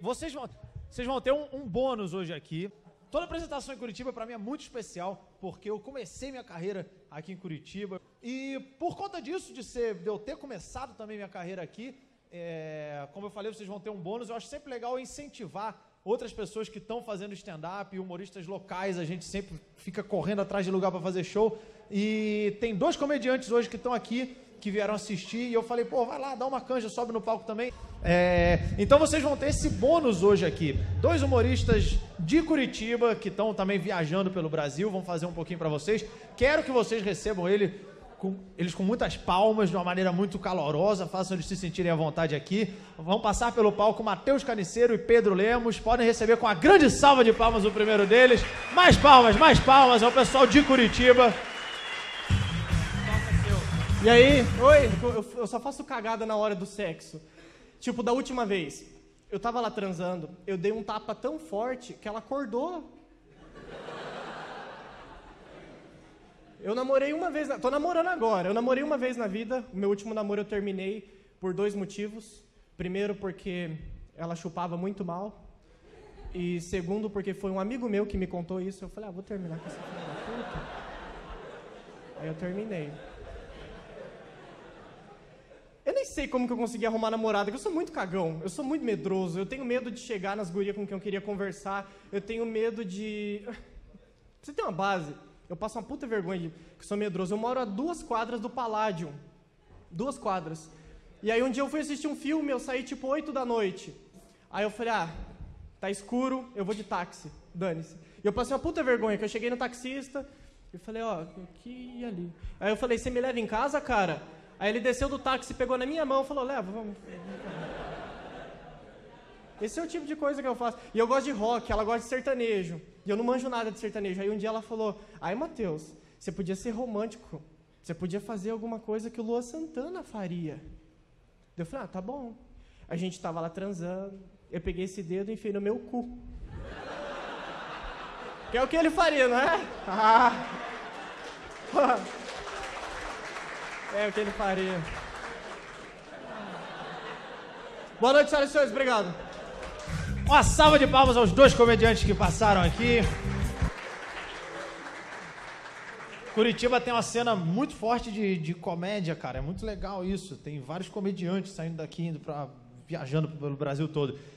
Vocês vão, vocês vão ter um, um bônus hoje aqui. Toda apresentação em Curitiba para mim é muito especial, porque eu comecei minha carreira aqui em Curitiba. E por conta disso, de, ser, de eu ter começado também minha carreira aqui, é, como eu falei, vocês vão ter um bônus. Eu acho sempre legal incentivar outras pessoas que estão fazendo stand-up, humoristas locais. A gente sempre fica correndo atrás de lugar para fazer show. E tem dois comediantes hoje que estão aqui que vieram assistir e eu falei, pô, vai lá, dá uma canja, sobe no palco também. É, então vocês vão ter esse bônus hoje aqui. Dois humoristas de Curitiba que estão também viajando pelo Brasil, vão fazer um pouquinho para vocês. Quero que vocês recebam ele com, eles com muitas palmas, de uma maneira muito calorosa, façam eles se sentirem à vontade aqui. Vão passar pelo palco Matheus Caniceiro e Pedro Lemos. Podem receber com a grande salva de palmas o primeiro deles. Mais palmas, mais palmas ao pessoal de Curitiba. E aí, oi, eu, eu só faço cagada na hora do sexo. Tipo, da última vez, eu tava lá transando, eu dei um tapa tão forte que ela acordou. Eu namorei uma vez, na... tô namorando agora. Eu namorei uma vez na vida. O meu último namoro eu terminei por dois motivos. Primeiro, porque ela chupava muito mal. E segundo, porque foi um amigo meu que me contou isso. Eu falei, ah, vou terminar com essa filha da puta. Aí eu terminei. Sei como que eu consegui arrumar namorada, porque eu sou muito cagão, eu sou muito medroso, eu tenho medo de chegar nas gurias com quem eu queria conversar, eu tenho medo de... Você tem uma base, eu passo uma puta vergonha de que sou medroso. Eu moro a duas quadras do Palladium. Duas quadras. E aí um dia eu fui assistir um filme, eu saí tipo 8 da noite. Aí eu falei, ah, tá escuro, eu vou de táxi, dane-se. E eu passei uma puta vergonha, que eu cheguei no taxista, e falei, ó, oh, aqui e ali. Aí eu falei, você me leva em casa, cara? Aí ele desceu do táxi, pegou na minha mão e falou: leva, vamos. Esse é o tipo de coisa que eu faço. E eu gosto de rock, ela gosta de sertanejo. E eu não manjo nada de sertanejo. Aí um dia ela falou: Ai, Matheus, você podia ser romântico. Você podia fazer alguma coisa que o Lua Santana faria. Eu falei: Ah, tá bom. A gente tava lá transando. Eu peguei esse dedo e enfiei no meu cu. Que é o que ele faria, não é? Ah. É o que ele faria. Boa noite, senhoras e senhores. Obrigado. Uma salva de palmas aos dois comediantes que passaram aqui. Curitiba tem uma cena muito forte de, de comédia, cara. É muito legal isso. Tem vários comediantes saindo daqui, indo pra, viajando pelo Brasil todo.